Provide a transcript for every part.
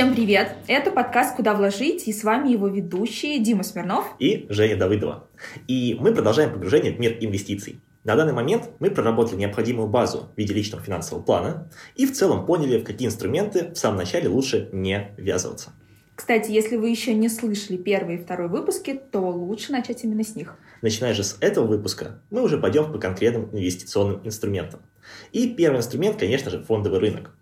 Всем привет! Это подкаст «Куда вложить» и с вами его ведущие Дима Смирнов и Женя Давыдова. И мы продолжаем погружение в мир инвестиций. На данный момент мы проработали необходимую базу в виде личного финансового плана и в целом поняли, в какие инструменты в самом начале лучше не ввязываться. Кстати, если вы еще не слышали первый и второй выпуски, то лучше начать именно с них. Начиная же с этого выпуска, мы уже пойдем по конкретным инвестиционным инструментам. И первый инструмент, конечно же, фондовый рынок.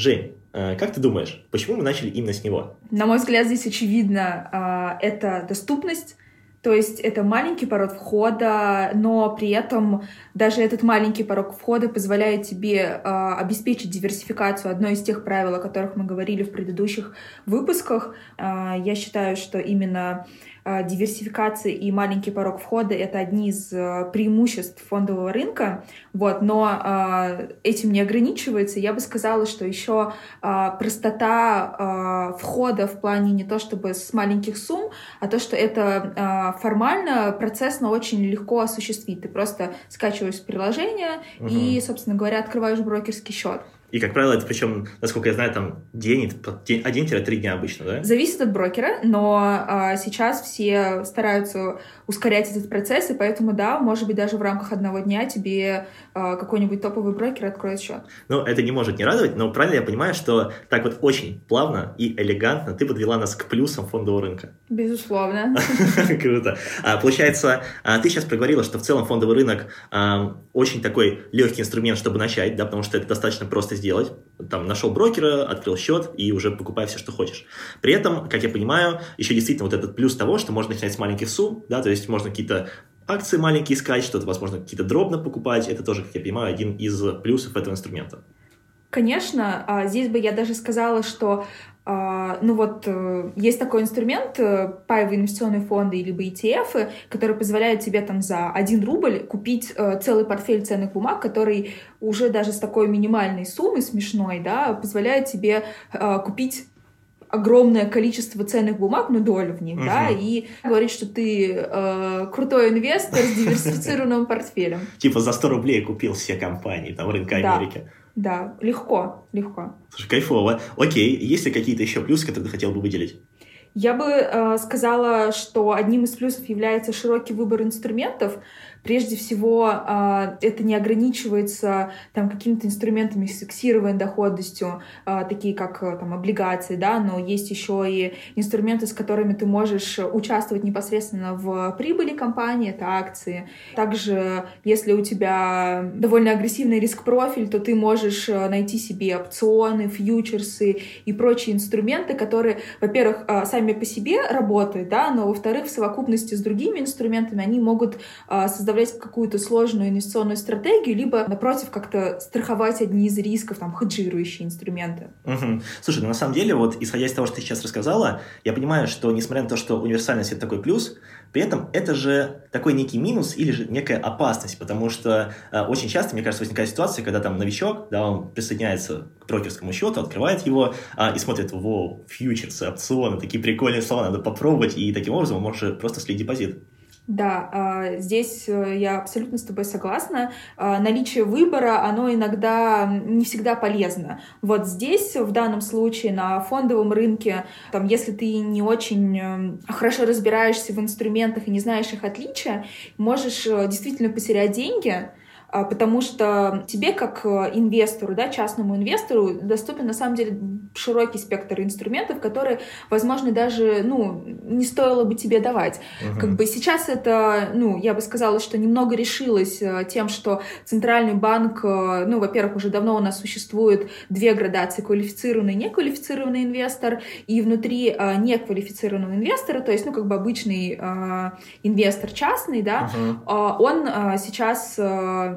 Жень, э, как ты думаешь, почему мы начали именно с него? На мой взгляд, здесь очевидно, а, это доступность, то есть это маленький порог входа, но при этом даже этот маленький порог входа позволяет тебе э, обеспечить диверсификацию. Одно из тех правил, о которых мы говорили в предыдущих выпусках. Э, я считаю, что именно диверсификация и маленький порог входа — это одни из э, преимуществ фондового рынка, вот, но э, этим не ограничивается. Я бы сказала, что еще простота входа в плане не то чтобы с маленьких сумм, а то, что это формально, процессно очень легко осуществить. Ты просто скачиваешь приложение угу. и, собственно говоря, открываешь брокерский счет. И, как правило, это причем, насколько я знаю, там день, один-три дня обычно, да? Зависит от брокера, но а, сейчас все стараются ускорять этот процесс, и поэтому, да, может быть, даже в рамках одного дня тебе а, какой-нибудь топовый брокер откроет счет. Ну, это не может не радовать, но правильно я понимаю, что так вот очень плавно и элегантно ты подвела нас к плюсам фондового рынка. Безусловно. Круто. А, получается, а, ты сейчас проговорила, что в целом фондовый рынок очень такой легкий инструмент, чтобы начать, да, потому что это достаточно просто сделать. Там нашел брокера, открыл счет и уже покупай все, что хочешь. При этом, как я понимаю, еще действительно вот этот плюс того, что можно начинать с маленьких сумм, да, то есть можно какие-то акции маленькие искать, что-то, возможно, какие-то дробно покупать. Это тоже, как я понимаю, один из плюсов этого инструмента. Конечно, а здесь бы я даже сказала, что ну вот э, есть такой инструмент, э, паевые инвестиционные фонды либо ETF, который позволяет тебе там за 1 рубль купить э, целый портфель ценных бумаг, который уже даже с такой минимальной суммой смешной, да, позволяет тебе купить огромное количество ценных бумаг, ну, долю в них, uh-huh. да, и говорит, что ты э, крутой инвестор с диверсифицированным портфелем. Типа за 100 рублей купил все компании, там, рынка Америки. Да, легко, легко. Слушай, кайфово. Окей, есть ли какие-то еще плюсы, которые ты хотел бы выделить? Я бы э, сказала, что одним из плюсов является широкий выбор инструментов, Прежде всего, а, это не ограничивается там какими-то инструментами с фиксированной доходностью, а, такие как э, там облигации, да, но есть еще и инструменты, с которыми ты можешь участвовать непосредственно в прибыли компании, это акции. Также, если у тебя довольно агрессивный риск-профиль, то ты можешь э, найти себе опционы, фьючерсы и прочие инструменты, которые, во-первых, а, сами по себе работают, да, но, во-вторых, в совокупности с другими инструментами они могут создавать составлять какую-то сложную инвестиционную стратегию, либо, напротив, как-то страховать одни из рисков, там, хеджирующие инструменты. Угу. Слушай, ну на самом деле, вот исходя из того, что ты сейчас рассказала, я понимаю, что несмотря на то, что универсальность — это такой плюс, при этом это же такой некий минус или же некая опасность, потому что э, очень часто, мне кажется, возникает ситуация, когда там новичок, да, он присоединяется к брокерскому счету, открывает его э, и смотрит, во, фьючерсы, опционы, такие прикольные слова, надо попробовать, и таким образом он может просто слить депозит. Да, а, здесь э, я абсолютно с тобой согласна. А, наличие выбора, оно иногда не всегда полезно. Вот здесь, в данном случае, на фондовом рынке, там, если ты не очень э, хорошо разбираешься в инструментах и не знаешь их отличия, можешь э, действительно потерять деньги, потому что тебе как э, инвестору, да, частному инвестору доступен на самом деле широкий спектр инструментов, которые, возможно, даже, ну, не стоило бы тебе давать. Угу. Как бы сейчас это, ну, я бы сказала, что немного решилось э, тем, что Центральный банк, э, ну, во-первых, уже давно у нас существует две градации, квалифицированный и неквалифицированный инвестор, и внутри неквалифицированного инвестора, то есть, ну, как бы обычный инвестор частный, да, угу. он сейчас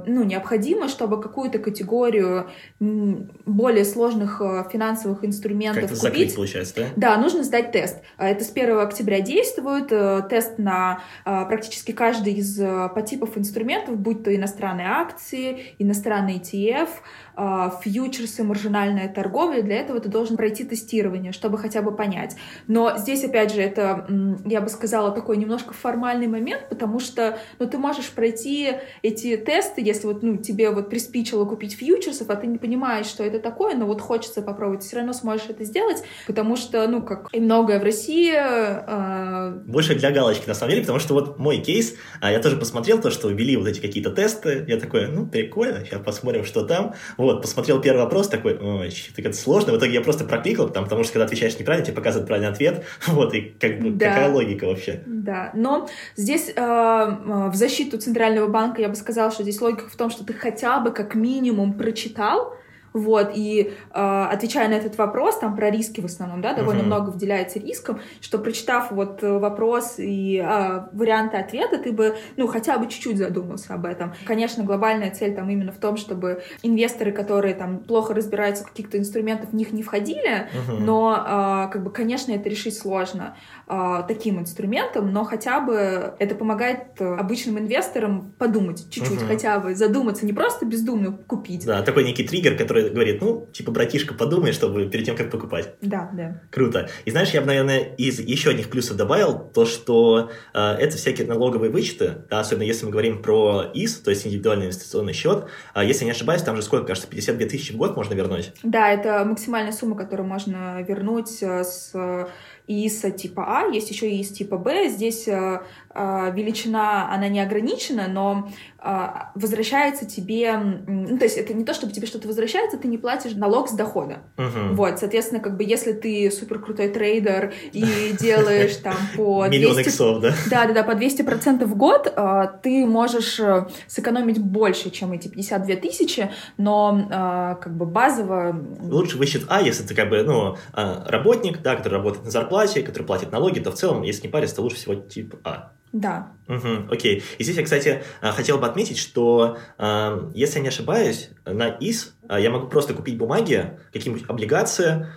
ну, необходимо, чтобы какую-то категорию более сложных э, финансовых инструментов Как-то купить. закрыть, получается, да? Да, нужно сдать тест. А это с 1 октября действует. Э, тест на э, практически каждый из подтипов инструментов, будь то иностранные акции, иностранный ETF, фьючерсы, маржинальная торговля. Для этого ты должен пройти тестирование, чтобы хотя бы понять. Но здесь, опять же, это, я бы сказала, такой немножко формальный момент, потому что ну, ты можешь пройти эти тесты, если вот, ну, тебе вот приспичило купить фьючерсов, а ты не понимаешь, что это такое, но вот хочется попробовать, все равно сможешь это сделать, потому что, ну, как и многое в России... Э... Больше для галочки, на самом деле, потому что вот мой кейс, а я тоже посмотрел то, что ввели вот эти какие-то тесты, я такой, ну, прикольно, сейчас посмотрим, что там. Вот, посмотрел первый вопрос, такой, ой, так это сложно, в итоге я просто прокликал, там, потому что когда отвечаешь неправильно, тебе показывают правильный ответ, вот, и как бы да. какая логика вообще. Да, но здесь э, э, в защиту Центрального банка я бы сказала, что здесь логика в том, что ты хотя бы как минимум прочитал, вот, и э, отвечая на этот вопрос, там про риски в основном, да, довольно uh-huh. много выделяется риском, что прочитав вот э, вопрос и э, варианты ответа, ты бы, ну, хотя бы чуть-чуть задумался об этом. Конечно, глобальная цель там именно в том, чтобы инвесторы, которые там плохо разбираются в каких-то инструментах, в них не входили, uh-huh. но, э, как бы, конечно, это решить сложно э, таким инструментом, но хотя бы это помогает обычным инвесторам подумать чуть-чуть, uh-huh. хотя бы задуматься, не просто бездумно купить. Да, такой некий триггер, который говорит, ну, типа, братишка, подумай, чтобы перед тем, как покупать. Да, да. Круто. И знаешь, я бы, наверное, из еще одних плюсов добавил то, что э, это всякие налоговые вычеты, да, особенно если мы говорим про ИС, то есть индивидуальный инвестиционный счет. А если не ошибаюсь, там же сколько, кажется, 52 тысячи в год можно вернуть? Да, это максимальная сумма, которую можно вернуть э, с ИИСа типа А, есть еще ИИС типа Б. Здесь э, э, величина, она не ограничена, но э, возвращается тебе... Ну, то есть это не то, чтобы тебе что-то возвращается, ты не платишь налог с дохода. Угу. Вот, соответственно, как бы если ты супер крутой трейдер и делаешь там по 200... Миллион иксов, да? Да, да, да, по 200% в год ты можешь сэкономить больше, чем эти 52 тысячи, но как бы базово... Лучше высчет А, если ты как бы, ну, работник, да, который работает на зарплате, который платит налоги, то в целом, если не париться, то лучше всего тип А. Да. Угу, окей. И здесь я, кстати, а, хотел бы отметить, что, а, если я не ошибаюсь, на ИС а, я могу просто купить бумаги, какие-нибудь облигации,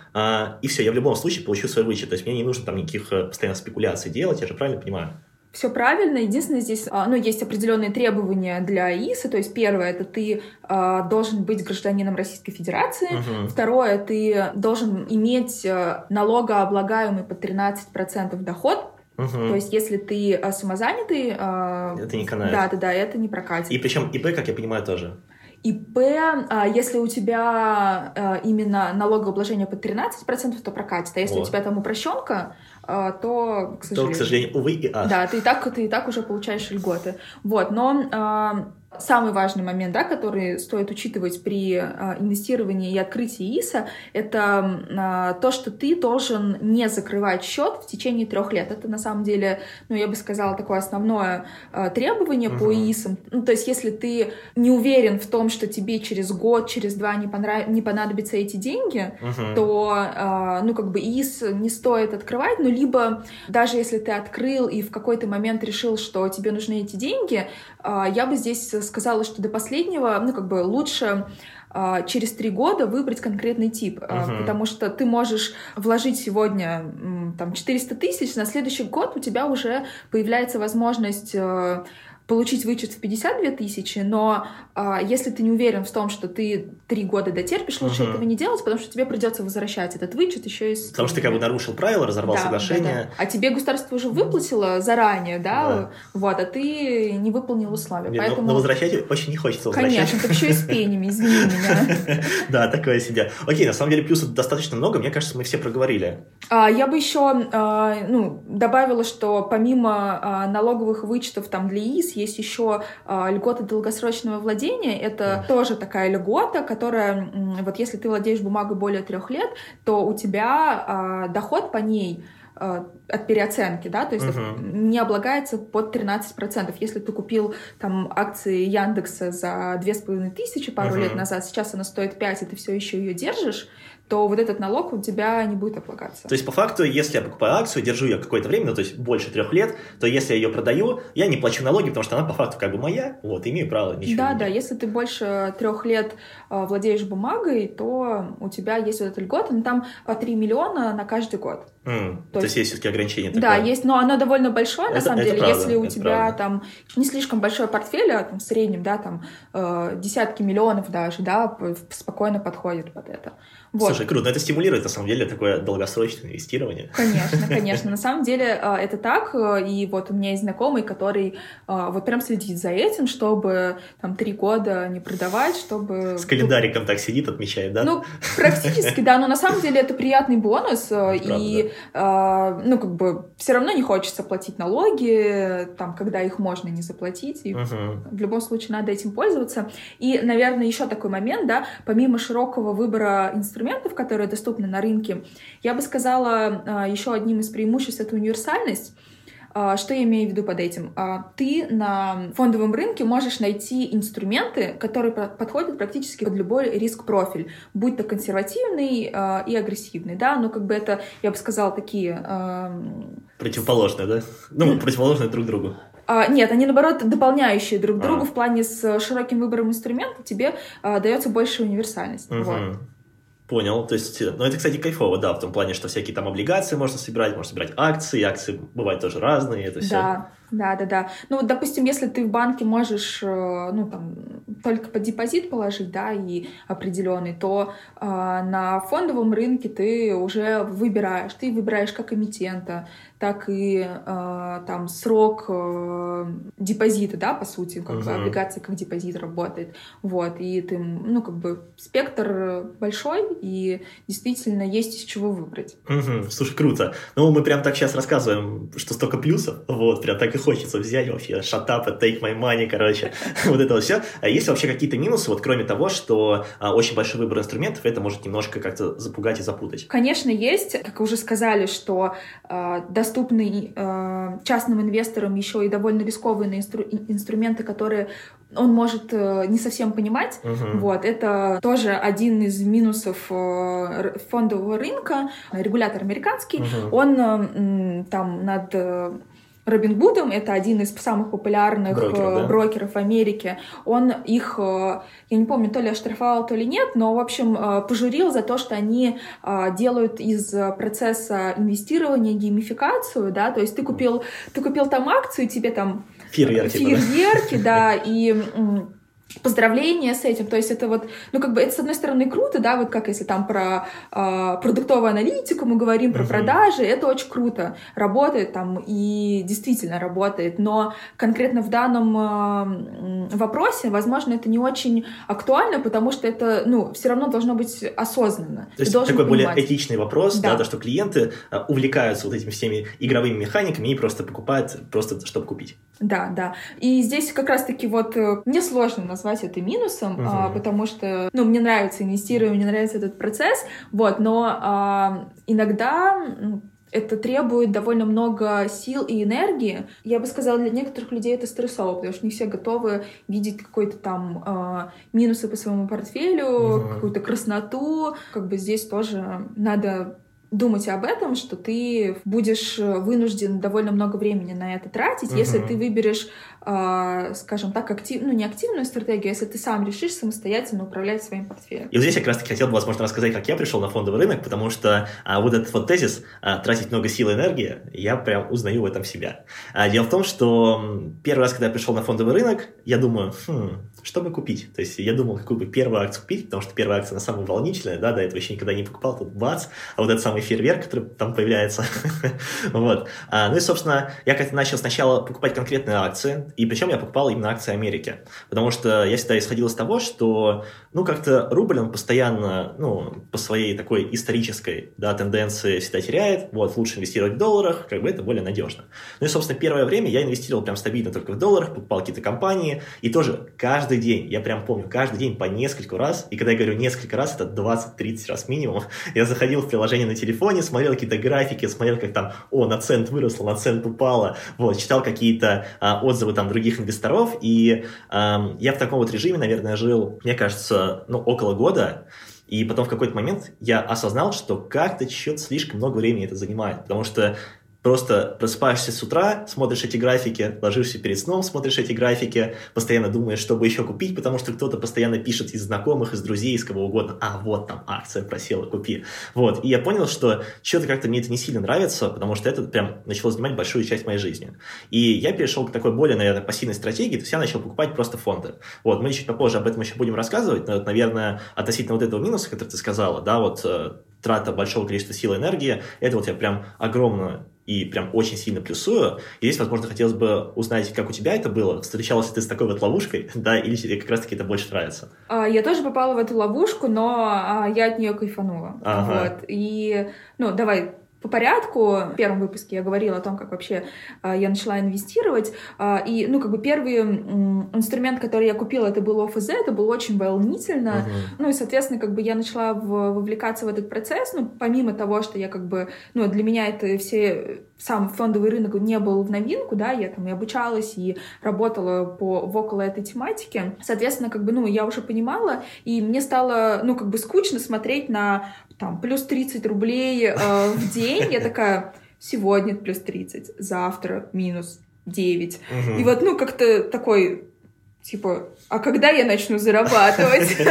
и все, я в любом случае получу свой вычет. То есть мне не нужно там никаких э, постоянно спекуляций делать, я же правильно понимаю? все правильно. Единственное, здесь ну, есть определенные требования для ИСа. То есть, первое, это ты э, должен быть гражданином Российской Федерации. Uh-huh. Второе, ты должен иметь э, налогооблагаемый под 13% доход. Угу. То есть, если ты э, самозанятый... Э, это не канает. Да, да, да, это не прокатит. И причем ИП, как я понимаю, тоже. ИП, а, если у тебя а, именно налогообложение под 13%, то прокатит. А если вот. у тебя там упрощенка, а, то, к сожалению... То, к сожалению, увы и ах. Да, ты и так, ты и так уже получаешь льготы. Вот, но Самый важный момент, да, который стоит учитывать при э, инвестировании и открытии ИСа, это э, то, что ты должен не закрывать счет в течение трех лет. Это на самом деле, ну, я бы сказала, такое основное э, требование uh-huh. по ИСам. Ну, то есть, если ты не уверен в том, что тебе через год, через два не, понрав... не понадобятся эти деньги, uh-huh. то, ну, как бы ИС не стоит открывать, ну, либо даже если ты открыл и в какой-то момент решил, что тебе нужны эти деньги, я бы здесь сказала, что до последнего, ну, как бы лучше а, через три года выбрать конкретный тип, uh-huh. потому что ты можешь вложить сегодня там 400 тысяч, на следующий год у тебя уже появляется возможность э, получить вычет в 52 тысячи, но а, если ты не уверен в том, что ты три года дотерпишь, лучше угу. этого не делать, потому что тебе придется возвращать этот вычет еще из... Потому что ты как бы нарушил правила, разорвал да, соглашение. Да, да. А тебе государство уже выплатило заранее, да, да. вот, а ты не выполнил условия. Нет, Поэтому... но, но возвращать очень не хочется возвращать. Конечно, так еще и с пенями, извини меня. Да, такое себе. Окей, на самом деле плюсов достаточно много, мне кажется, мы все проговорили. А, я бы еще а, ну, добавила, что помимо налоговых вычетов там для ИИС есть еще а, льгота долгосрочного владения. Это тоже такая льгота, которая, вот если ты владеешь бумагой более трех лет, то у тебя а, доход по ней а, от переоценки, да, то есть uh-huh. не облагается под 13%. Если ты купил там акции Яндекса за две с половиной тысячи пару uh-huh. лет назад, сейчас она стоит 5, и ты все еще ее держишь, то вот этот налог у тебя не будет облагаться. То есть, по факту, если я покупаю акцию, держу ее какое-то время, ну, то есть больше трех лет, то если я ее продаю, я не плачу налоги, потому что она по факту как бы моя, вот, имею право ничего Да, не да, если ты больше трех лет э, владеешь бумагой, то у тебя есть вот эта льгота, но там по 3 миллиона на каждый год. Mm, то, то есть, есть все-таки ограничение такое? Да, есть, но оно довольно большое, это, на самом деле, правда, если у тебя правда. там не слишком большой портфель, а там в среднем, да, там э, десятки миллионов даже, да, спокойно подходит под это. Вот. Слушай, круто, но это стимулирует, на самом деле, такое долгосрочное инвестирование. Конечно, конечно. На самом деле это так, и вот у меня есть знакомый, который вот прям следит за этим, чтобы там три года не продавать, чтобы... С календариком так сидит, отмечает, да? Ну, практически, да, но на самом деле это приятный бонус, и, ну, как бы, все равно не хочется платить налоги, там, когда их можно не заплатить, и в любом случае надо этим пользоваться. И, наверное, еще такой момент, да, помимо широкого выбора инструментов, которые доступны на рынке, я бы сказала, а, еще одним из преимуществ — это универсальность. А, что я имею в виду под этим? А, ты на фондовом рынке можешь найти инструменты, которые подходят практически под любой риск-профиль, будь то консервативный и агрессивный, да, но как бы это, я бы сказала, такие... Противоположные, да? Ну, противоположные друг другу. А, нет, они наоборот дополняющие друг друга а. в плане с широким выбором инструментов тебе а, дается больше универсальность. Угу. Вот. Понял. То есть, ну это, кстати, кайфово, да, в том плане, что всякие там облигации можно собирать, можно собирать акции, акции бывают тоже разные, это все. Да, да, да, да. Ну вот, допустим, если ты в банке можешь, э, ну там, только под депозит положить, да, и определенный, то э, на фондовом рынке ты уже выбираешь, ты выбираешь как эмитента, так и э, там срок э, депозита, да, по сути, как uh-huh. бы облигация как депозит работает, вот, и ты, ну, как бы спектр большой, и действительно есть из чего выбрать. Uh-huh. Слушай, круто. Ну, мы прям так сейчас рассказываем, что столько плюсов, вот, прям так и хочется взять вообще, shut up and take my money, короче, вот это вот все. А есть вообще какие-то минусы, вот кроме того, что а, очень большой выбор инструментов, это может немножко как-то запугать и запутать? Конечно, есть, как уже сказали, что э, доступны э, частным инвесторам еще и довольно рискованные инстру инструменты, которые он может э, не совсем понимать. Uh-huh. Вот, это тоже один из минусов э, фондового рынка. Регулятор американский, uh-huh. он э, там над Робин Гудом, это один из самых популярных брокеров, да? брокеров в Америке. Он их, я не помню, то ли оштрафовал, то ли нет, но, в общем, пожурил за то, что они делают из процесса инвестирования геймификацию, да, то есть ты купил, ты купил там акцию, тебе там Фейерверки. Фейерверки, да, и поздравления с этим. То есть это вот, ну как бы это с одной стороны круто, да, вот как если там про э, продуктовую аналитику мы говорим, про uh-huh. продажи, это очень круто, работает там и действительно работает, но конкретно в данном э, вопросе, возможно, это не очень актуально, потому что это, ну, все равно должно быть осознанно. То есть такой понимать. более этичный вопрос, да. да, то, что клиенты э, увлекаются вот этими всеми игровыми механиками и просто покупают просто, чтобы купить. Да, да. И здесь как раз-таки вот э, мне сложно назвать это минусом, uh-huh. а, потому что, ну, мне нравится инвестирование, мне нравится этот процесс, вот, но а, иногда это требует довольно много сил и энергии. Я бы сказала, для некоторых людей это стрессово, потому что не все готовы видеть какой-то там э, минусы по своему портфелю, uh-huh. какую-то красноту. Как бы здесь тоже надо думать об этом, что ты будешь вынужден довольно много времени на это тратить, uh-huh. если ты выберешь, э, скажем так, актив, ну не активную стратегию, а если ты сам решишь самостоятельно управлять своим портфелем. И вот здесь я как раз таки хотел бы, возможно, рассказать, как я пришел на фондовый рынок, потому что а, вот этот вот тезис а, тратить много сил и энергии, я прям узнаю в этом себя. А, дело в том, что первый раз, когда я пришел на фондовый рынок, я думаю, хм, что бы купить? То есть я думал, какую бы первую акцию купить, потому что первая акция, она самая волнительная, да, до этого еще никогда не покупал, тут бац, а вот этот самый фейерверк, который там появляется, вот. А, ну и, собственно, я как-то начал сначала покупать конкретные акции, и причем я покупал именно акции Америки, потому что я всегда исходил из того, что, ну, как-то рубль, он постоянно, ну, по своей такой исторической, да, тенденции всегда теряет, вот, лучше инвестировать в долларах, как бы это более надежно. Ну и, собственно, первое время я инвестировал прям стабильно только в долларах, покупал какие-то компании, и тоже каждый день, я прям помню, каждый день по нескольку раз, и когда я говорю несколько раз, это 20-30 раз минимум, я заходил в приложение на телефоне, смотрел какие-то графики, смотрел, как там, о, на цент выросло, на цент упало, вот, читал какие-то а, отзывы там других инвесторов, и а, я в таком вот режиме, наверное, жил, мне кажется, ну, около года, и потом в какой-то момент я осознал, что как-то что-то слишком много времени это занимает, потому что Просто просыпаешься с утра, смотришь эти графики, ложишься перед сном, смотришь эти графики, постоянно думаешь, что бы еще купить, потому что кто-то постоянно пишет из знакомых, из друзей, из кого угодно, а вот там акция просела, купи. Вот, и я понял, что что-то как-то мне это не сильно нравится, потому что это прям начало занимать большую часть моей жизни. И я перешел к такой более, наверное, пассивной стратегии, то есть я начал покупать просто фонды. Вот, мы чуть попозже об этом еще будем рассказывать, но, наверное, относительно вот этого минуса, который ты сказала, да, вот э, трата большого количества сил и энергии, это вот я прям огромно и прям очень сильно плюсую. И здесь, возможно, хотелось бы узнать, как у тебя это было. Встречалась ли ты с такой вот ловушкой, да, или тебе как раз-таки это больше нравится? А, я тоже попала в эту ловушку, но а, я от нее кайфанула. Ага. Вот. И, ну, давай по порядку. В первом выпуске я говорила о том, как вообще э, я начала инвестировать. Э, и, ну, как бы первый э, инструмент, который я купила, это был ОФЗ, это было очень волнительно. Uh-huh. Ну, и, соответственно, как бы я начала в, вовлекаться в этот процесс. Ну, помимо того, что я как бы, ну, для меня это все сам фондовый рынок не был в новинку, да, я там и обучалась, и работала по, в около этой тематики. Соответственно, как бы, ну, я уже понимала, и мне стало, ну, как бы скучно смотреть на там плюс 30 рублей э, в день, я такая, сегодня плюс 30, завтра минус 9. Угу. И вот, ну, как-то такой, типа, а когда я начну зарабатывать?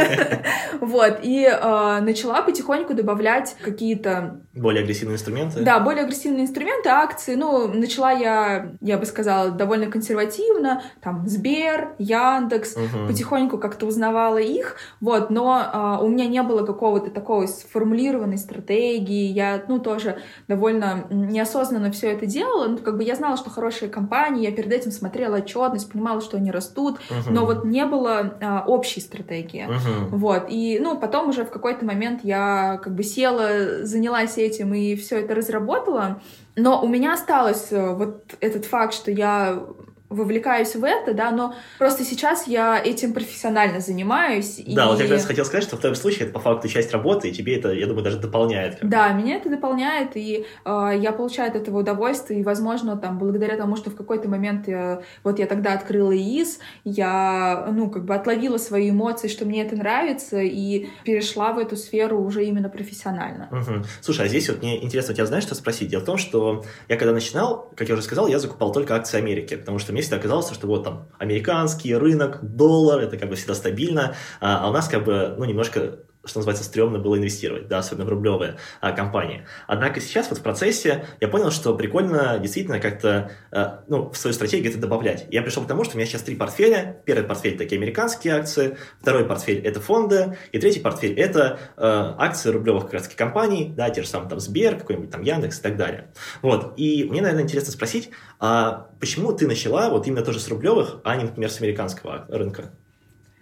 Вот, и э, начала потихоньку добавлять какие-то... Более агрессивные инструменты? Да, более агрессивные инструменты, акции. Ну, начала я, я бы сказала, довольно консервативно, там, Сбер, Яндекс, потихоньку как-то узнавала их, вот, но э, у меня не было какого-то такого сформулированной стратегии, я, ну, тоже довольно неосознанно все это делала, ну, как бы я знала, что хорошие компании, я перед этим смотрела отчетность, понимала, что они растут, но вот не было а, общей стратегии. Uh-huh. Вот. И, ну, потом уже в какой-то момент я как бы села, занялась этим и все это разработала. Но у меня осталось э, вот этот факт, что я вовлекаюсь в это, да, но просто сейчас я этим профессионально занимаюсь. Да, и... вот я как раз хотел сказать, что в твоем случае это по факту часть работы, и тебе это, я думаю, даже дополняет. Да, меня это дополняет, и э, я получаю от этого удовольствие, и, возможно, там, благодаря тому, что в какой-то момент я, вот я тогда открыла ИИС, я, ну, как бы отловила свои эмоции, что мне это нравится, и перешла в эту сферу уже именно профессионально. Угу. Слушай, а здесь вот мне интересно у тебя, знаешь, что спросить? Дело в том, что я когда начинал, как я уже сказал, я закупал только акции Америки, потому что мне всегда казалось, что вот там американский рынок, доллар, это как бы всегда стабильно, а, а у нас как бы, ну, немножко что называется, стрёмно было инвестировать, да, особенно в рублевые а, компании. Однако сейчас вот в процессе я понял, что прикольно действительно как-то, а, ну, в свою стратегию это добавлять. Я пришел к тому, что у меня сейчас три портфеля. Первый портфель такие американские акции, второй портфель это фонды, и третий портфель это а, акции рублевых как раз компаний, да, те же самые там Сбер, какой-нибудь там Яндекс и так далее. Вот, и мне, наверное, интересно спросить, а почему ты начала вот именно тоже с рублевых, а не, например, с американского рынка?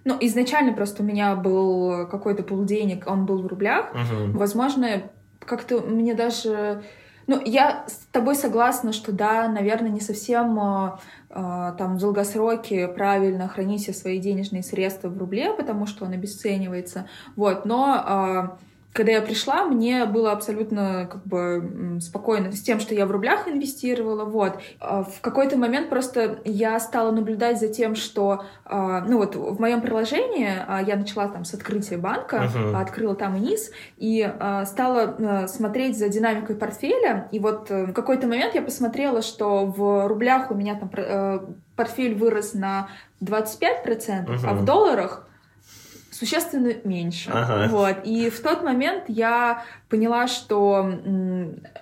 Ну, изначально просто у меня был какой-то полденег, он был в рублях. Угу. Возможно, как-то мне даже... Ну, я с тобой согласна, что да, наверное, не совсем э, там в долгосроке правильно хранить все свои денежные средства в рубле, потому что он обесценивается. Вот, но э, когда я пришла, мне было абсолютно как бы спокойно с тем, что я в рублях инвестировала, вот. А в какой-то момент просто я стала наблюдать за тем, что, а, ну вот в моем приложении а, я начала там с открытия банка, uh-huh. открыла там низ и стала смотреть за динамикой портфеля, и вот э, в какой-то момент я посмотрела, что в рублях у меня там э, портфель вырос на 25%, uh-huh. а в долларах существенно меньше. Ага. Вот. И в тот момент я поняла, что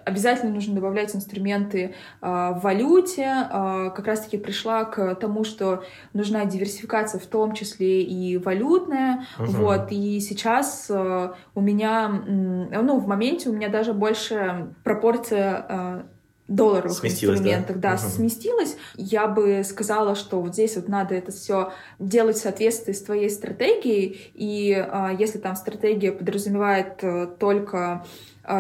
обязательно нужно добавлять инструменты э, в валюте. Э, как раз-таки пришла к тому, что нужна диверсификация, в том числе и валютная. Ага. Вот. И сейчас э, у меня, ну, в моменте у меня даже больше пропорция долларовых сместилась, инструментах, да, да угу. сместилась. Я бы сказала, что вот здесь вот надо это все делать в соответствии с твоей стратегией, и а, если там стратегия подразумевает а, только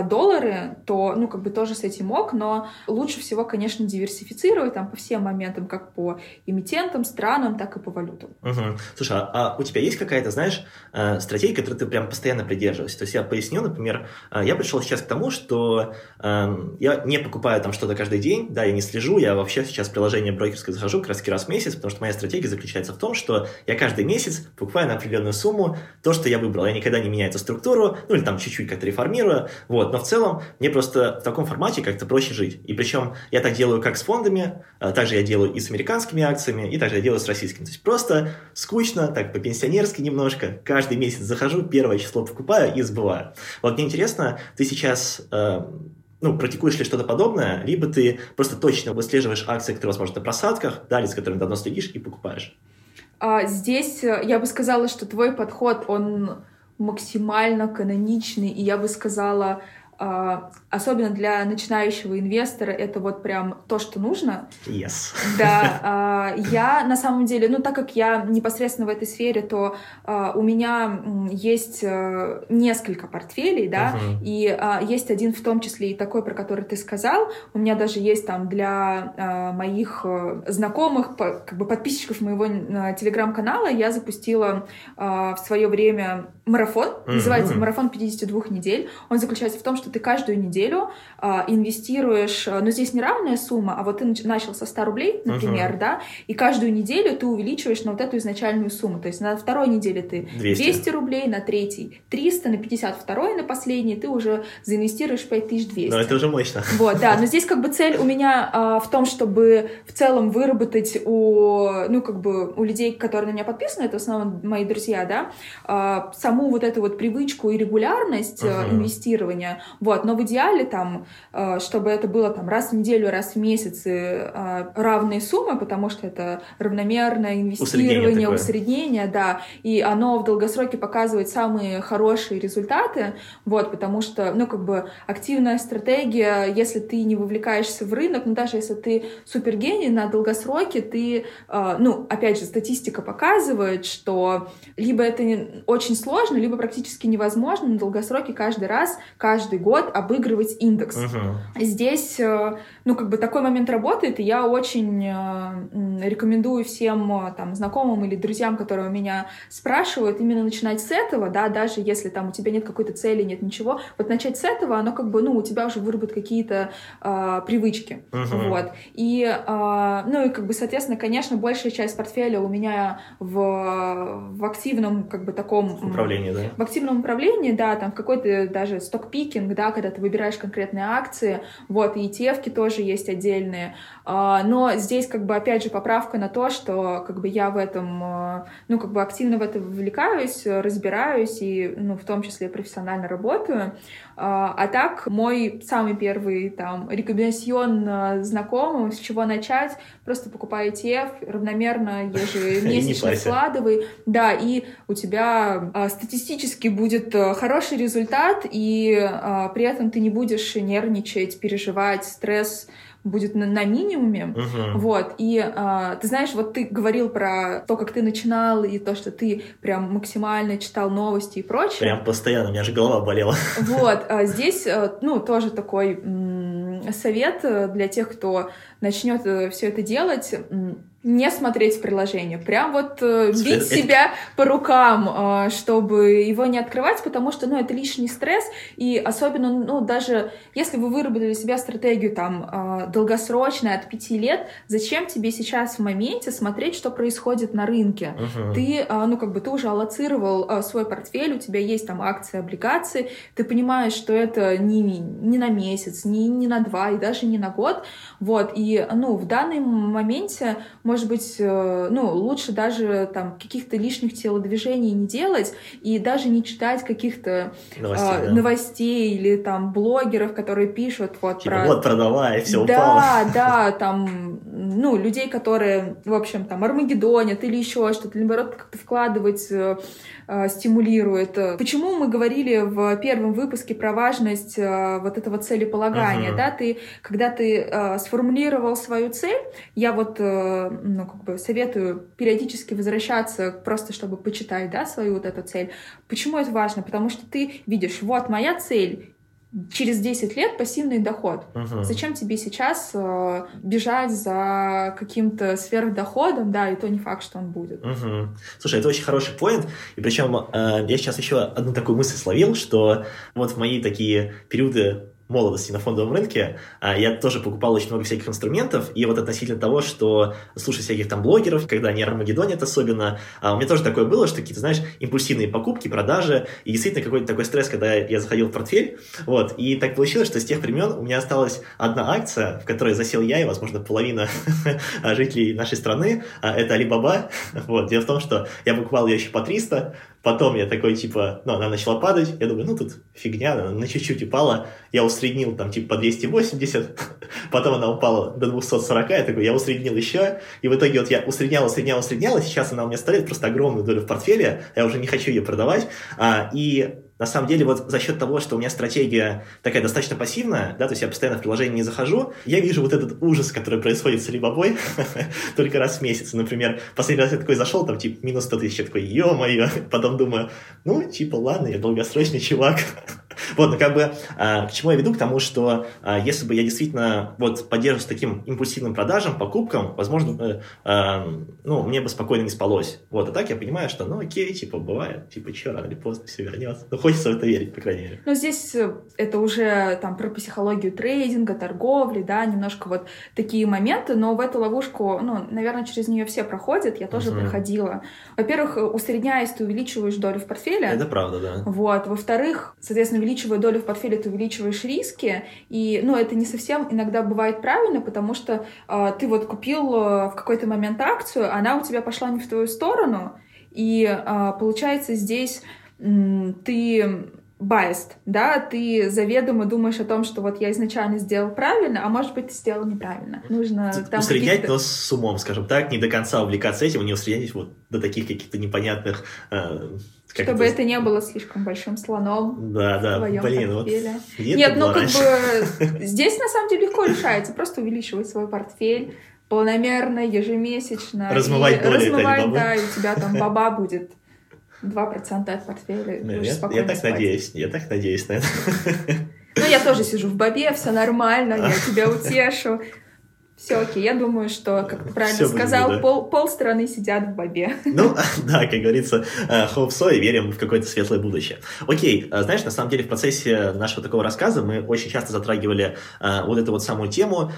доллары, то, ну, как бы тоже с этим ок, но лучше всего, конечно, диверсифицировать там по всем моментам, как по эмитентам, странам, так и по валютам. Угу. Слушай, а, а у тебя есть какая-то, знаешь, э, стратегия, которой ты прям постоянно придерживаешься? То есть я поясню, например, э, я пришел сейчас к тому, что эм, я не покупаю там что-то каждый день, да, я не слежу, я вообще сейчас в приложение брокерское захожу как раз раз в месяц, потому что моя стратегия заключается в том, что я каждый месяц покупаю на определенную сумму то, что я выбрал. Я никогда не меняю эту структуру, ну или там чуть-чуть как-то реформирую, Вот, но в целом мне просто в таком формате как-то проще жить. И причем я так делаю как с фондами, а также я делаю и с американскими акциями, и также я делаю с российскими. То есть просто скучно, так по-пенсионерски немножко. Каждый месяц захожу, первое число покупаю и забываю. Вот мне интересно, ты сейчас э, ну, практикуешь ли что-то подобное, либо ты просто точно выслеживаешь акции, которые, возможно, на просадках, далее, с которыми давно следишь, и покупаешь. А, здесь э, я бы сказала, что твой подход, он максимально каноничный, и я бы сказала, а, особенно для начинающего инвестора, это вот прям то, что нужно. Yes. Да, а, я на самом деле, ну так как я непосредственно в этой сфере, то а, у меня есть э, несколько портфелей, да, uh-huh. и есть один в том числе и такой, про который ты сказал. У меня даже есть там для моих э, знакомых, как бы подписчиков моего э, телеграм-канала, я запустила в свое время марафон, uh-huh. называется марафон 52 недель. Он заключается в том, что ты каждую неделю а, инвестируешь, а, но здесь не равная сумма, а вот ты начал со 100 рублей, например, uh-huh. да, и каждую неделю ты увеличиваешь на вот эту изначальную сумму. То есть на второй неделе ты 200, 200 рублей, на третий 300, на 52 на последний ты уже заинвестируешь 5200. Но это уже мощно. Вот, да, но здесь как бы цель у меня а, в том, чтобы в целом выработать у, ну, как бы у людей, которые на меня подписаны, это в основном мои друзья, да, а, саму вот эту вот привычку и регулярность uh-huh. инвестирования, вот, но в идеале там, э, чтобы это было там раз в неделю, раз в месяц э, равные суммы, потому что это равномерное инвестирование, усреднение, усреднение, да, и оно в долгосроке показывает самые хорошие результаты, вот, потому что, ну, как бы активная стратегия, если ты не вовлекаешься в рынок, ну, даже если ты супергений, на долгосроке ты, ну, опять же, статистика показывает, что либо это очень сложно, либо практически невозможно на долгосроке каждый раз, каждый год год обыгрывать индекс. Uh-huh. Здесь, э, ну, как бы такой момент работает, и я очень э, рекомендую всем э, там знакомым или друзьям, которые у меня спрашивают, именно начинать с этого, да, даже если там у тебя нет какой-то цели, нет ничего, вот начать с этого, оно как бы, ну, у тебя уже выработают какие-то э, привычки, uh-huh. вот. И, э, ну, и как бы, соответственно, конечно, большая часть портфеля у меня в, в активном, как бы, таком... Управлении, да? В активном управлении, да, там в какой-то даже сток-пикинг, да, когда ты выбираешь конкретные акции, вот, и ETF тоже есть отдельные, но здесь, как бы, опять же, поправка на то, что, как бы, я в этом, а, ну, как бы, активно в это вовлекаюсь, разбираюсь и, ну, в том числе профессионально работаю, а, а так, мой самый первый, там, рекомендацион знакомым, с чего начать, просто покупай ETF, равномерно ежемесячно вкладывай, да, и у тебя статистически будет хороший результат, и при этом ты не будешь нервничать, переживать, стресс будет на, на минимуме, uh-huh. вот, и а, ты знаешь, вот ты говорил про то, как ты начинал, и то, что ты прям максимально читал новости и прочее. Прям постоянно, у меня же голова болела. Вот, а здесь, э, ну, тоже такой совет э, для тех, кто начнет э, все это делать, не смотреть приложение, прям вот э, бить себя по рукам, э, чтобы его не открывать, потому что, ну, это лишний стресс, и особенно, ну, даже если вы выработали себе стратегию там э, долгосрочная от пяти лет, зачем тебе сейчас в моменте смотреть, что происходит на рынке? Uh-huh. Ты, э, ну, как бы ты уже аллоцировал э, свой портфель, у тебя есть там акции, облигации, ты понимаешь, что это не, не на месяц, не, не на два и даже не на год, вот, и, ну, в данном моменте может быть, э, ну, лучше даже там каких-то лишних телодвижений не делать и даже не читать каких-то новостей, э, да. новостей или там блогеров, которые пишут вот типа, про... вот продавай, все да, упало. Да, да, там, ну, людей, которые, в общем, там, армагеддонят или еще что-то, или, наоборот, как-то вкладывать э, э, стимулирует. Почему мы говорили в первом выпуске про важность э, вот этого целеполагания, uh-huh. да, ты, когда ты э, сформулировал свою цель, я вот э, ну, как бы советую периодически возвращаться, просто чтобы почитать, да, свою вот эту цель. Почему это важно? Потому что ты видишь, вот моя цель, через 10 лет пассивный доход. Uh-huh. Зачем тебе сейчас э, бежать за каким-то сверхдоходом, да, и то не факт, что он будет. Uh-huh. Слушай, это очень хороший поинт, и причем э, я сейчас еще одну такую мысль словил, что вот в мои такие периоды молодости на фондовом рынке, а, я тоже покупал очень много всяких инструментов, и вот относительно того, что слушать всяких там блогеров, когда они армагеддонят особенно, а, у меня тоже такое было, что какие-то, знаешь, импульсивные покупки, продажи, и действительно какой-то такой стресс, когда я заходил в портфель, вот, и так получилось, что с тех времен у меня осталась одна акция, в которой засел я и, возможно, половина жителей нашей страны, а, это Alibaba, вот, дело в том, что я покупал ее еще по 300, Потом я такой, типа, ну, она начала падать, я думаю, ну, тут фигня, она на чуть-чуть упала, я усреднил там, типа, по 280, потом она упала до 240, я такой, я усреднил еще, и в итоге вот я усреднял, усреднял, усреднял, и сейчас она у меня стоит просто огромную долю в портфеле, я уже не хочу ее продавать, а, и на самом деле, вот за счет того, что у меня стратегия такая достаточно пассивная, да, то есть я постоянно в приложение не захожу, я вижу вот этот ужас, который происходит с Alibaba только раз в месяц. Например, последний раз я такой зашел, там, типа, минус 100 тысяч, я такой, ё-моё, потом думаю, ну, типа, ладно, я долгосрочный чувак, вот, ну как бы а, к чему я веду? К тому, что а, если бы я действительно вот поддерживал с таким импульсивным продажам, покупкам, возможно, э, ну, мне бы спокойно не спалось. Вот, а так я понимаю, что, ну, окей, типа, бывает, типа, что, рано или поздно все вернется. Ну, хочется в это верить, по крайней мере. Ну, здесь э, это уже там про психологию трейдинга, торговли, да, немножко вот такие моменты, но в эту ловушку, ну, наверное, через нее все проходят, я тоже uh-huh. проходила. Во-первых, усредняясь, ты увеличиваешь долю в портфеле. Это правда, да. Вот. Во-вторых, соответственно, увеличивая долю в портфеле, ты увеличиваешь риски. И, ну, это не совсем иногда бывает правильно, потому что э, ты вот купил э, в какой-то момент акцию, она у тебя пошла не в твою сторону, и э, получается здесь э, ты biased, да, ты заведомо думаешь о том, что вот я изначально сделал правильно, а может быть, ты сделал неправильно. Нужно там Усреднять, но с умом, скажем так, не до конца увлекаться этим, не усреднять вот до таких каких-то непонятных э, как Чтобы это... это не было слишком большим слоном. Да, да. Блин, портфеле. вот. Нет, ну как бы здесь на самом деле легко решается. Просто увеличивать свой портфель планомерно, ежемесячно. Размывать доли. Размывать, да, и у тебя там баба будет 2% от портфеля. Я, я так спать. надеюсь, я так надеюсь на это. Ну, я тоже сижу в бабе, все нормально, я тебя утешу. Все окей, я думаю, что, как ты правильно Все сказал, будет, да. пол, пол страны сидят в бобе. Ну, да, как говорится, э, hope so и верим в какое-то светлое будущее. Окей, э, знаешь, на самом деле в процессе нашего такого рассказа мы очень часто затрагивали э, вот эту вот самую тему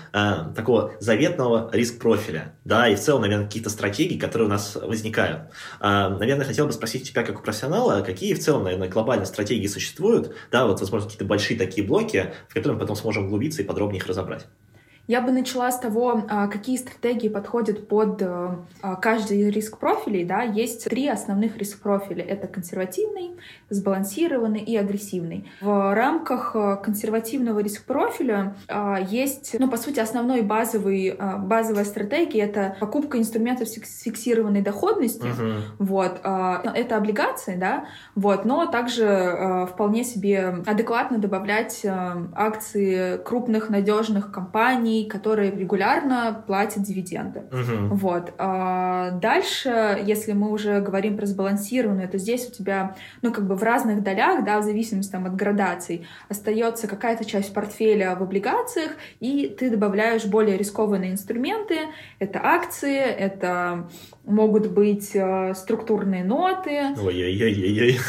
такого заветного риск-профиля, да, и в целом, наверное, каких-то стратегий, которые у нас возникают. Наверное, хотел бы спросить тебя, как у профессионала, какие в целом, наверное, глобальные стратегии существуют, да, вот, возможно, какие-то большие такие блоки, в которые мы потом сможем углубиться и подробнее их разобрать. Я бы начала с того, а, какие стратегии подходят под э, а, каждый риск профилей. Да? Есть три основных риск профиля. Это консервативный, сбалансированный и агрессивный. В рамках э, консервативного риск профиля а, есть, ну, по сути, основной базовый, базовая стратегия — это покупка инструментов с фиксированной доходностью. Uh-huh. Вот. Это облигации, да, вот, но также вполне себе адекватно добавлять акции крупных надежных компаний, компаний, которые регулярно платят дивиденды. Угу. Вот. А дальше, если мы уже говорим про сбалансированную, то здесь у тебя, ну, как бы в разных долях, да, в зависимости там, от градаций, остается какая-то часть портфеля в облигациях, и ты добавляешь более рискованные инструменты. Это акции, это могут быть э, структурные ноты Ой-ой-ой-ой.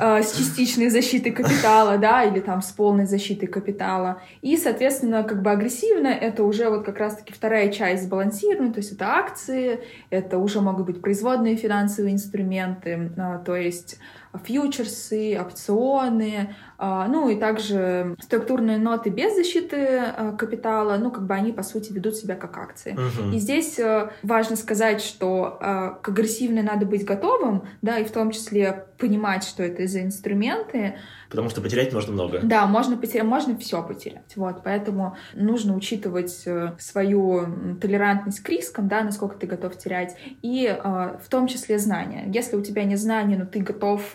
Э, с частичной защитой капитала, да, или там с полной защитой капитала. И, соответственно, как бы агрессивно это уже вот как раз-таки вторая часть сбалансированная, то есть это акции, это уже могут быть производные финансовые инструменты, э, то есть фьючерсы, опционы, а, ну и также структурные ноты без защиты э, капитала, ну как бы они по сути ведут себя как акции. Uh-huh. И здесь э, важно сказать, что э, к агрессивной надо быть готовым, да, и в том числе понимать, что это за инструменты. Потому что потерять можно много. Да, можно потерять, можно все потерять. Вот, поэтому нужно учитывать свою толерантность к рискам, да, насколько ты готов терять, и в том числе знания. Если у тебя нет знаний, но ты готов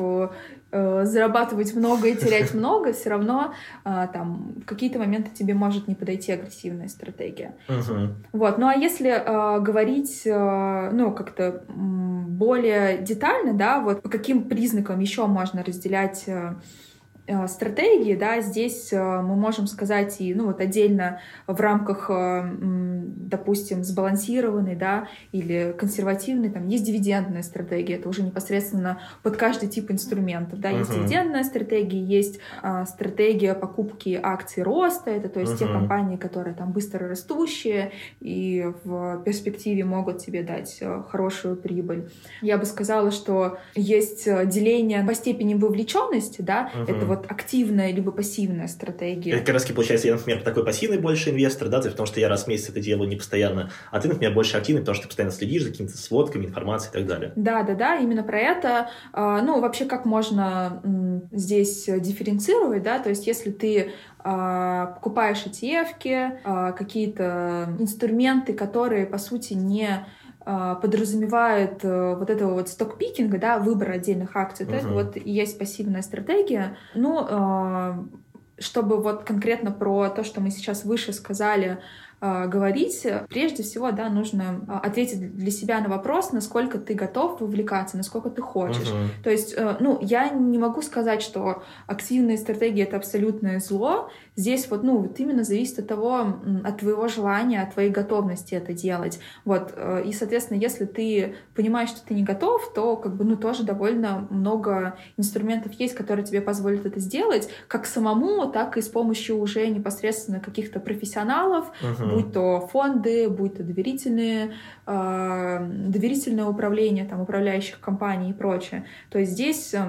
Э, зарабатывать много и терять много, все равно э, там в какие-то моменты тебе может не подойти агрессивная стратегия. Uh-huh. Вот. Ну а если э, говорить, ну как-то более детально, да, вот по каким признакам еще можно разделять э, стратегии, да, здесь э, мы можем сказать и, ну, вот отдельно в рамках, допустим, сбалансированной, да, или консервативной, там есть дивидендная стратегия, это уже непосредственно под каждый тип инструментов, да, есть uh-huh. дивидендная стратегия, есть а, стратегия покупки акций роста, это то есть uh-huh. те компании, которые там быстро растущие и в перспективе могут тебе дать хорошую прибыль. Я бы сказала, что есть деление по степени вовлеченности, да, uh-huh. это вот активная либо пассивная стратегия. Это как раз получается, я, например, такой пассивный больше инвестор, да, потому что я раз в месяц это делаю не постоянно, а ты, например, больше активный, потому что ты постоянно следишь за какими-то сводками, информацией и так далее. Да, да, да, именно про это. А, ну, вообще, как можно здесь дифференцировать, да, то есть если ты а, покупаешь ETF, а, какие-то инструменты, которые, по сути, не подразумевает э, вот этого вот стокпикинга, да, выбора отдельных акций. Uh-huh. Это вот и есть пассивная стратегия. Ну, а, чтобы вот конкретно про то, что мы сейчас выше сказали, а, говорить, прежде всего, да, нужно а, ответить для себя на вопрос, насколько ты готов вовлекаться, насколько ты хочешь. Uh-huh. То есть, э, ну, я не могу сказать, что активная стратегия — это абсолютное зло. Здесь вот, ну, вот именно зависит от того, от твоего желания, от твоей готовности это делать. Вот, э, и, соответственно, если ты понимаешь, что ты не готов, то, как бы, ну, тоже довольно много инструментов есть, которые тебе позволят это сделать, как самому, так и с помощью уже непосредственно каких-то профессионалов, uh-huh будь то фонды, будь то доверительные, э, доверительное управление там, управляющих компаний и прочее. То есть здесь э,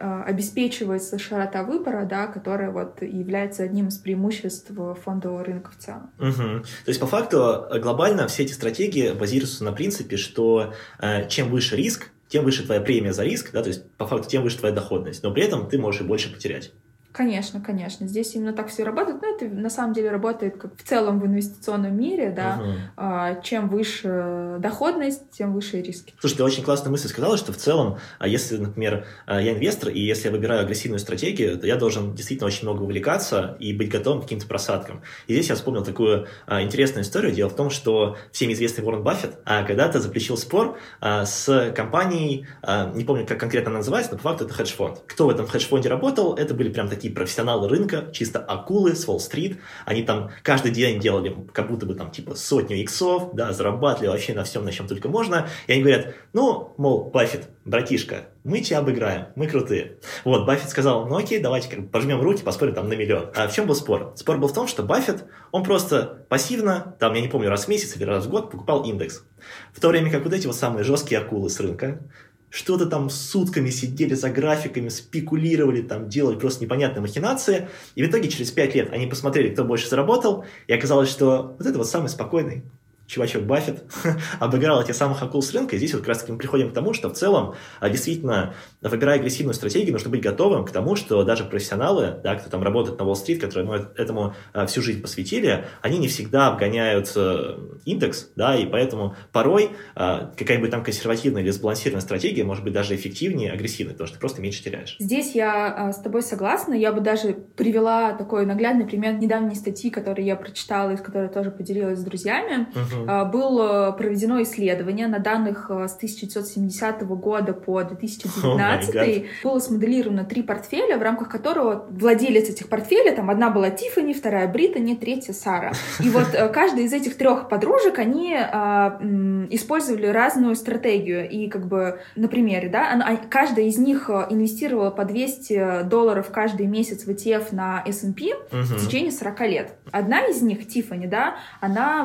э, обеспечивается широта выбора, да, которая вот является одним из преимуществ фондового рынка в целом. Угу. То есть по факту глобально все эти стратегии базируются на принципе, что э, чем выше риск, тем выше твоя премия за риск, да, то есть по факту тем выше твоя доходность, но при этом ты можешь и больше потерять. Конечно, конечно. Здесь именно так все работает. Но это на самом деле работает как в целом в инвестиционном мире, да. Угу. Чем выше доходность, тем выше риски. Слушай, ты очень классную мысль сказала, что в целом, а если, например, а, я инвестор, и если я выбираю агрессивную стратегию, то я должен действительно очень много увлекаться и быть готовым к каким-то просадкам. И здесь я вспомнил такую а, интересную историю. Дело в том, что всем известный Уоррен Баффет когда-то заключил спор с компанией, не помню, как конкретно она называется, но по факту это хедж-фонд. Кто в этом хедж-фонде работал, это были прям такие такие профессионалы рынка, чисто акулы с Уолл-стрит. Они там каждый день делали как будто бы там типа сотню иксов, да, зарабатывали вообще на всем, на чем только можно. И они говорят, ну, мол, Баффет, братишка, мы тебя обыграем, мы крутые. Вот, Баффет сказал, ну окей, давайте как пожмем руки, поспорим там на миллион. А в чем был спор? Спор был в том, что Баффет, он просто пассивно, там, я не помню, раз в месяц или раз в год покупал индекс. В то время как вот эти вот самые жесткие акулы с рынка, что-то там сутками сидели за графиками, спекулировали, там делали просто непонятные махинации. И в итоге через пять лет они посмотрели, кто больше заработал, и оказалось, что вот это вот самый спокойный, чувачок Баффет обыграл этих самых акул с рынка. И здесь вот как раз таки мы приходим к тому, что в целом а, действительно, выбирая агрессивную стратегию, нужно быть готовым к тому, что даже профессионалы, да, кто там работает на Уолл-стрит, которые ну, этому а, всю жизнь посвятили, они не всегда обгоняют э, индекс, да, и поэтому порой а, какая-нибудь там консервативная или сбалансированная стратегия может быть даже эффективнее агрессивной, потому что ты просто меньше теряешь. Здесь я с тобой согласна. Я бы даже привела такой наглядный пример недавней статьи, которую я прочитала и с которой тоже поделилась с друзьями. Uh-huh uh было проведено исследование на данных э, с 1970 года по 2019. Oh было смоделировано три портфеля, в рамках которого владелец этих портфелей, там одна была Тиффани, вторая Британи, третья Сара. И вот э, каждая из этих трех подружек, они а, использовали разную стратегию. И как бы на примере, да, она, каждая из них инвестировала по 200 долларов каждый месяц в ETF на S&P uh в течение 40 лет. Одна из них, Тиффани, да, она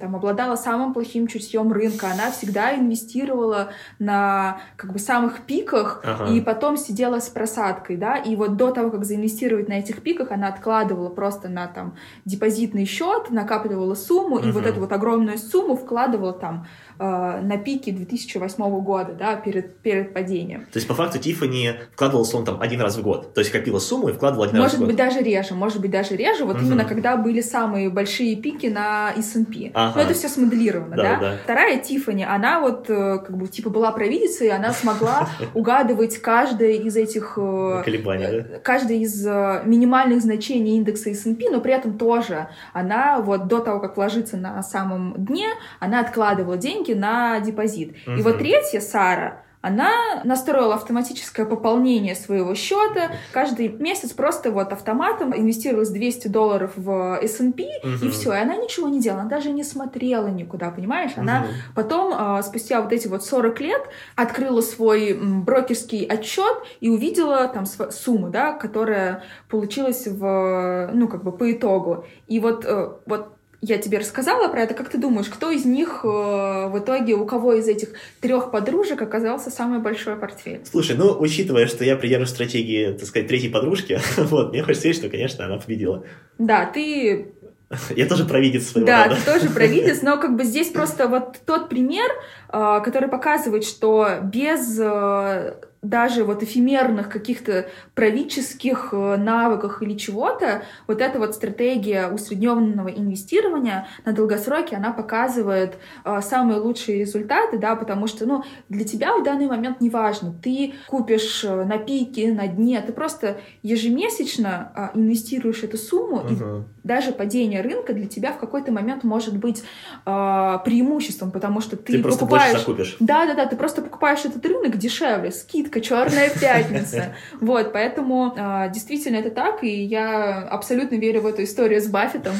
там обладала самым плохим чутьем рынка, она всегда инвестировала на как бы самых пиках ага. и потом сидела с просадкой, да, и вот до того, как заинвестировать на этих пиках, она откладывала просто на там депозитный счет, накапливала сумму угу. и вот эту вот огромную сумму вкладывала там э, на пике 2008 года, да, перед, перед падением. То есть, по факту, Тиффани вкладывалась он там один раз в год, то есть копила сумму и вкладывала один может раз в год. Может быть, даже реже, может быть, даже реже, вот угу. именно когда были самые большие пики на S&P. Ага. Но это все смоделировано, да? да? да. Вторая Тиффани, она вот э, как бы типа была провидицей, она смогла угадывать каждое из этих... Э, Колебания, да? Каждое из э, минимальных значений индекса S&P, но при этом тоже она вот до того, как ложиться на самом дне, она откладывала деньги на депозит. Угу. И вот третья, Сара, она настроила автоматическое пополнение своего счета. Каждый месяц просто вот автоматом инвестировалась 200 долларов в S&P, угу. и все. И она ничего не делала, она даже не смотрела никуда, понимаешь? Она угу. потом, а, спустя вот эти вот 40 лет, открыла свой брокерский отчет и увидела там сумму, да, которая получилась в, ну, как бы по итогу. И вот, э, вот я тебе рассказала про это. Как ты думаешь, кто из них э, в итоге, у кого из этих трех подружек оказался самый большой портфель? Слушай, ну, учитывая, что я придерживаюсь стратегии, так сказать, третьей подружки, вот, мне хочется верить, что, конечно, она победила. Да, ты я тоже провидец своего Да, рода. ты тоже провидец, но как бы здесь просто вот тот пример, э, который показывает, что без э, даже вот эфемерных каких-то правительских э, навыках или чего-то, вот эта вот стратегия усредненного инвестирования на долгосроке, она показывает э, самые лучшие результаты, да, потому что, ну, для тебя в данный момент не важно, ты купишь э, на пике, на дне, ты просто ежемесячно э, инвестируешь эту сумму, угу. и даже падение рынка для тебя в какой-то момент может быть э, преимуществом, потому что ты, ты покупаешь... Просто Да, да, да, ты просто покупаешь этот рынок дешевле, скидка скидка, черная пятница. Вот, поэтому а, действительно это так, и я абсолютно верю в эту историю с Баффетом.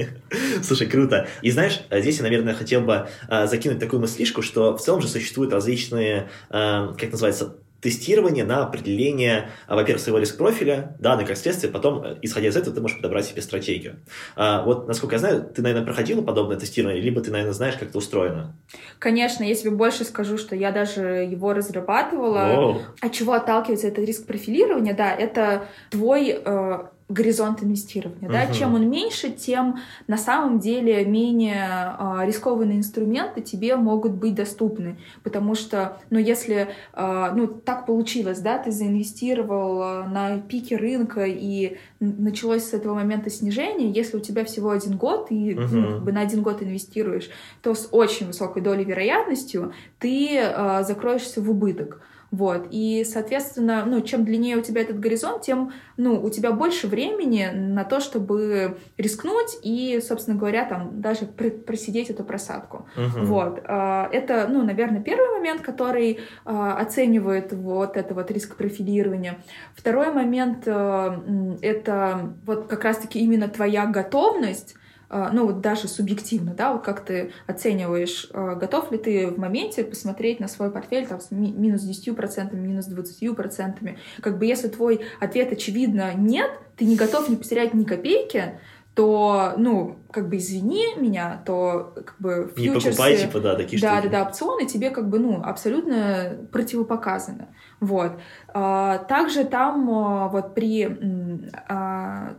Слушай, круто. И знаешь, здесь я, наверное, хотел бы а, закинуть такую мыслишку, что в целом же существуют различные, а, как называется, тестирование на определение, а, во-первых, своего риск-профиля, да, и как следствие, потом, э, исходя из этого, ты можешь подобрать себе стратегию. А, вот, насколько я знаю, ты, наверное, проходила подобное тестирование, либо ты, наверное, знаешь, как это устроено? Конечно, я тебе больше скажу, что я даже его разрабатывала. Воу. От чего отталкивается это риск профилирования? Да, это твой э, горизонт инвестирования. Uh-huh. Да? Чем он меньше, тем на самом деле менее э, рискованные инструменты тебе могут быть доступны. Потому что, ну, если э, ну, так получилось, да, ты заинвестировал э, на пике рынка и началось с этого момента снижение, если у тебя всего один год, и uh-huh. ну, как бы на один год инвестируешь, то с очень высокой долей вероятностью ты э, закроешься в убыток. Вот. И, соответственно, ну, чем длиннее у тебя этот горизонт, тем ну, у тебя больше времени на то, чтобы рискнуть и, собственно говоря, там даже просидеть эту просадку. Uh-huh. Вот. А, это, ну, наверное, первый момент, который а, оценивает вот это вот риск профилирования. Второй момент э, — это вот как раз-таки именно твоя готовность ну вот даже субъективно, да, вот как ты оцениваешь, а, готов ли ты в моменте посмотреть на свой портфель там с минус 10%, минус 20%. Как бы если твой ответ очевидно нет, ты не готов не потерять ни копейки, то, ну, как бы извини меня, то как бы фьючерсы... Не покупай, типа, да, такие да, штуки. Да, да, опционы тебе как бы, ну, абсолютно противопоказаны. Вот. А, также там вот при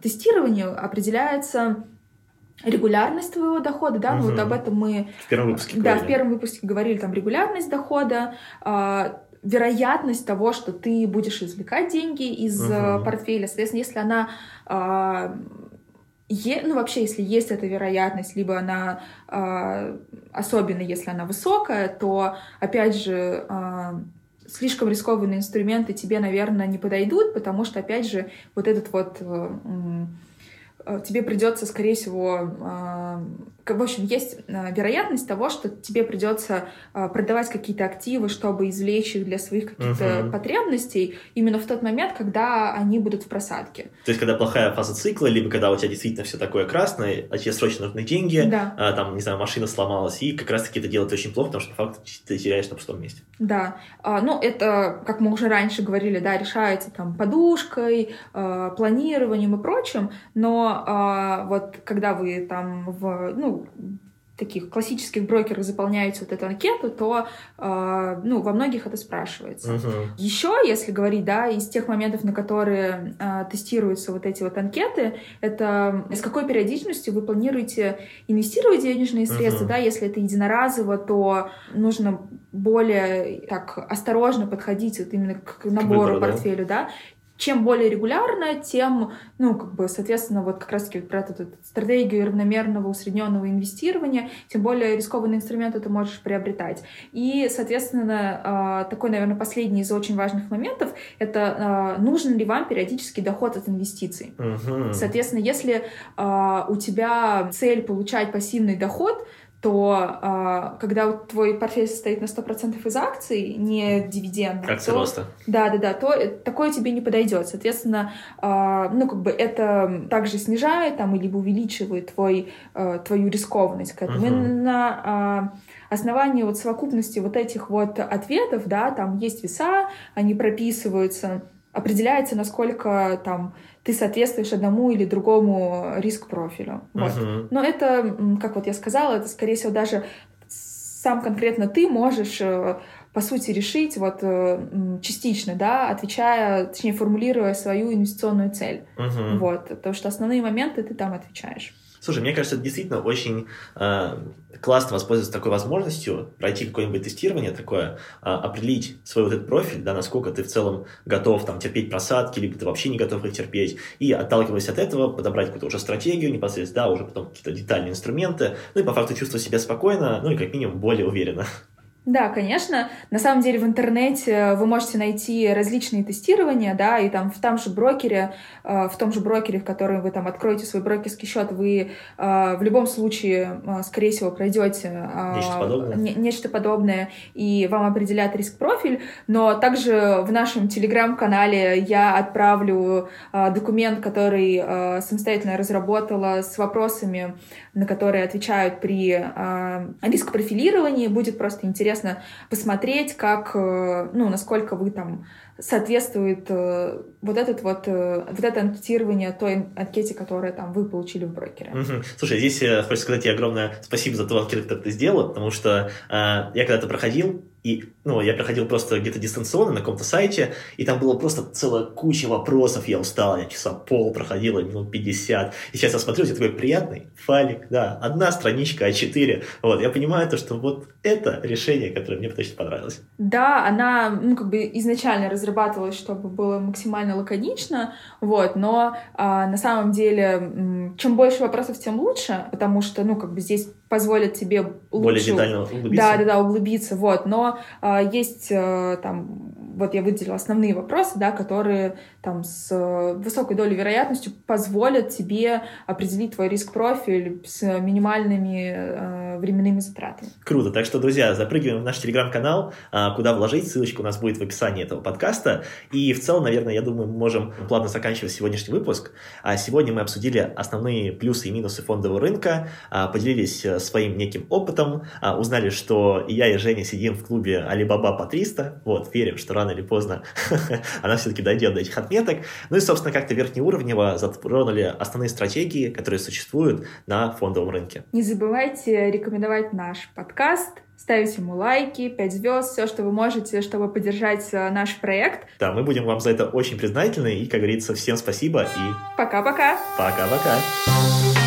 тестировании определяется регулярность твоего дохода, да, угу. вот об этом мы в первом выпуске да говорили. в первом выпуске говорили там регулярность дохода, э, вероятность того, что ты будешь извлекать деньги из угу. портфеля, соответственно, если она э, е, ну вообще, если есть эта вероятность, либо она э, особенно если она высокая, то опять же э, слишком рискованные инструменты тебе, наверное, не подойдут, потому что опять же вот этот вот Э, тебе придется, скорее всего, а, в общем, есть а, вероятность того, что тебе придется продавать какие-то активы, чтобы извлечь их для своих каких-то uh-huh. потребностей именно в тот момент, когда они будут в просадке. То есть, когда плохая фаза цикла, либо когда у тебя действительно все такое красное, а тебе срочно нужны деньги, да. а, там, не знаю, машина сломалась, и как раз-таки это делает очень плохо, потому что по факту ты теряешь на пустом месте. Да. А, ну, это, как мы уже раньше говорили, да, решается там подушкой, а, планированием и прочим, но а, вот когда вы там в, ну, таких классических брокерах заполняете вот эту анкету, то э, ну, во многих это спрашивается. Uh-huh. Еще, если говорить, да, из тех моментов, на которые э, тестируются вот эти вот анкеты, это с какой периодичностью вы планируете инвестировать денежные средства, uh-huh. да, если это единоразово, то нужно более так осторожно подходить вот именно к набору, к портфелю, да. да, чем более регулярно, тем, ну, как бы, соответственно, вот как раз-таки про эту, эту стратегию равномерного усредненного инвестирования, тем более рискованный инструмент ты можешь приобретать. И, соответственно, а, такой, наверное, последний из очень важных моментов — это а, нужен ли вам периодический доход от инвестиций. Uh-huh. Соответственно, если а, у тебя цель получать пассивный доход, то а, когда твой портфель состоит на 100% из акций, не дивидендов, Акции то, роста. Да, да, да, то такое тебе не подойдет. Соответственно, а, ну, как бы это также снижает там, либо увеличивает твой, а, твою рискованность к этому. Именно на а, основании вот совокупности вот этих вот ответов, да, там есть веса, они прописываются, определяется, насколько там ты соответствуешь одному или другому риск-профилю. Вот. Мгм. Но это, как вот я сказала, это, скорее всего, даже сам конкретно ты можешь, э, по сути, решить вот э, частично, да, отвечая, точнее, формулируя свою инвестиционную цель. Мгм. Вот, потому что основные моменты ты там отвечаешь. Слушай, мне кажется, это действительно очень э, классно воспользоваться такой возможностью, пройти какое-нибудь тестирование такое, э, определить свой вот этот профиль, да, насколько ты в целом готов там терпеть просадки, либо ты вообще не готов их терпеть, и отталкиваясь от этого, подобрать какую-то уже стратегию непосредственно, да, уже потом какие-то детальные инструменты, ну и по факту чувствовать себя спокойно, ну и как минимум более уверенно. Да, конечно. На самом деле в интернете вы можете найти различные тестирования, да, и там в том же брокере, э, в том же брокере, в котором вы там откроете свой брокерский счет, вы э, в любом случае, э, скорее всего, пройдете э, Нечто подобное. не- нечто подобное, и вам определят риск-профиль. Но также в нашем телеграм-канале я отправлю э, документ, который э, самостоятельно разработала с вопросами, на которые отвечают при э, риск-профилировании. Будет просто интересно посмотреть, как, э, ну, насколько вы там соответствует э, вот этот вот, э, вот это анкетирование той анкете, которую там вы получили в брокере. Мгм. Слушай, здесь э, хочется сказать тебе огромное спасибо за ту анкету, которую ты сделала, потому что э, я когда-то проходил, и, ну, я проходил просто где-то дистанционно на каком-то сайте, и там было просто целая куча вопросов, я устал, я часа пол проходила, минут 50, и сейчас я смотрю, у тебя такой приятный файлик, да, одна страничка А4, вот, я понимаю то, что вот это решение, которое мне точно понравилось. Да, она, ну, как бы изначально разрабатывалась, чтобы было максимально лаконично, вот, но а, на самом деле, чем больше вопросов, тем лучше, потому что, ну, как бы здесь позволит тебе лучше... Более детально углубиться. Да, да, да, углубиться, вот. Но а, есть а, там, вот я выделила основные вопросы, да, которые там с э, высокой долей вероятностью позволят тебе определить твой риск-профиль с минимальными э, временными затратами. Круто. Так что, друзья, запрыгиваем в наш телеграм-канал, а, куда вложить. Ссылочка у нас будет в описании этого подкаста. И в целом, наверное, я думаю, мы можем плавно заканчивать сегодняшний выпуск. А Сегодня мы обсудили основные плюсы и минусы фондового рынка, а, поделились э, своим неким опытом, а, узнали, что и я, и Женя сидим в клубе Alibaba по 300. Вот, верим, что рано или поздно она все-таки дойдет до этих отметок. Ну и, собственно, как-то верхнеуровнево затронули основные стратегии, которые существуют на фондовом рынке. Не забывайте рекомендовать наш подкаст, ставить ему лайки, 5 звезд, все, что вы можете, чтобы поддержать э, наш проект. Да, мы будем вам за это очень признательны. И, как говорится, всем спасибо и Пока-пока! пока-пока.